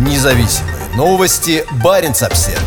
Независимые новости. Барин обсерва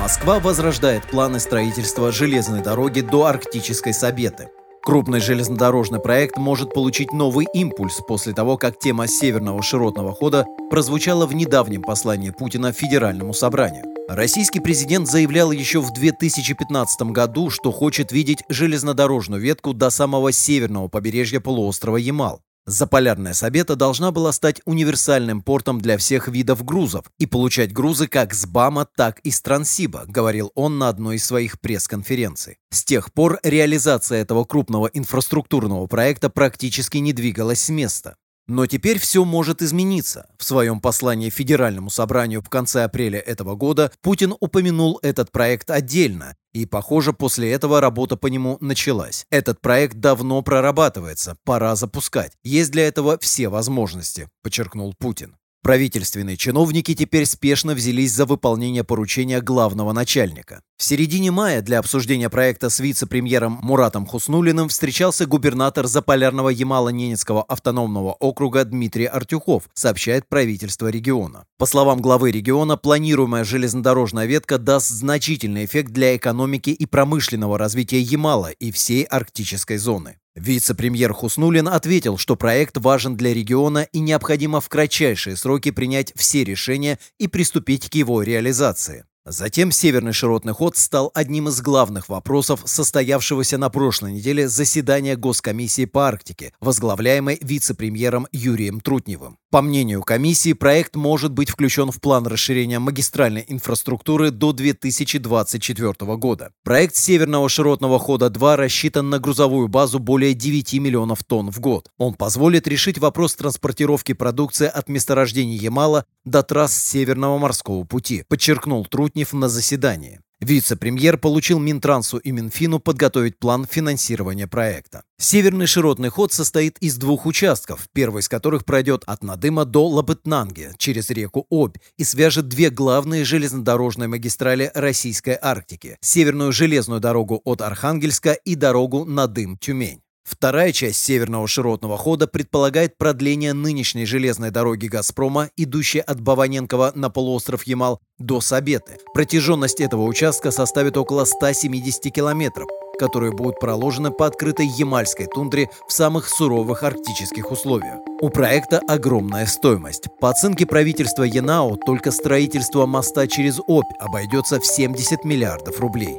Москва возрождает планы строительства железной дороги до Арктической Сабеты. Крупный железнодорожный проект может получить новый импульс после того, как тема Северного широтного хода прозвучала в недавнем послании Путина Федеральному собранию. Российский президент заявлял еще в 2015 году, что хочет видеть железнодорожную ветку до самого северного побережья полуострова Ямал. Заполярная Сабета должна была стать универсальным портом для всех видов грузов и получать грузы как с БАМа, так и с Транссиба, говорил он на одной из своих пресс-конференций. С тех пор реализация этого крупного инфраструктурного проекта практически не двигалась с места. Но теперь все может измениться. В своем послании Федеральному собранию в конце апреля этого года Путин упомянул этот проект отдельно, и, похоже, после этого работа по нему началась. Этот проект давно прорабатывается, пора запускать. Есть для этого все возможности, подчеркнул Путин. Правительственные чиновники теперь спешно взялись за выполнение поручения главного начальника. В середине мая для обсуждения проекта с вице-премьером Муратом Хуснулиным встречался губернатор Заполярного Ямало-Ненецкого автономного округа Дмитрий Артюхов, сообщает правительство региона. По словам главы региона, планируемая железнодорожная ветка даст значительный эффект для экономики и промышленного развития Ямала и всей арктической зоны. Вице-премьер Хуснулин ответил, что проект важен для региона и необходимо в кратчайшие сроки принять все решения и приступить к его реализации. Затем Северный широтный ход стал одним из главных вопросов состоявшегося на прошлой неделе заседания Госкомиссии по Арктике, возглавляемой вице-премьером Юрием Трутневым. По мнению комиссии, проект может быть включен в план расширения магистральной инфраструктуры до 2024 года. Проект Северного широтного хода 2 рассчитан на грузовую базу более 9 миллионов тонн в год. Он позволит решить вопрос транспортировки продукции от месторождений Ямала до трасс Северного морского пути, подчеркнул Трутнев на заседании. Вице-премьер получил Минтрансу и Минфину подготовить план финансирования проекта. Северный широтный ход состоит из двух участков, первый из которых пройдет от Надыма до Лабытнанги через реку Обь и свяжет две главные железнодорожные магистрали Российской Арктики – Северную железную дорогу от Архангельска и дорогу Надым-Тюмень. Вторая часть северного широтного хода предполагает продление нынешней железной дороги «Газпрома», идущей от Баваненкова на полуостров Ямал до Сабеты. Протяженность этого участка составит около 170 километров, которые будут проложены по открытой ямальской тундре в самых суровых арктических условиях. У проекта огромная стоимость. По оценке правительства Янао, только строительство моста через Обь обойдется в 70 миллиардов рублей.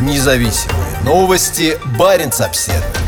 Независимые новости. Барин обседный.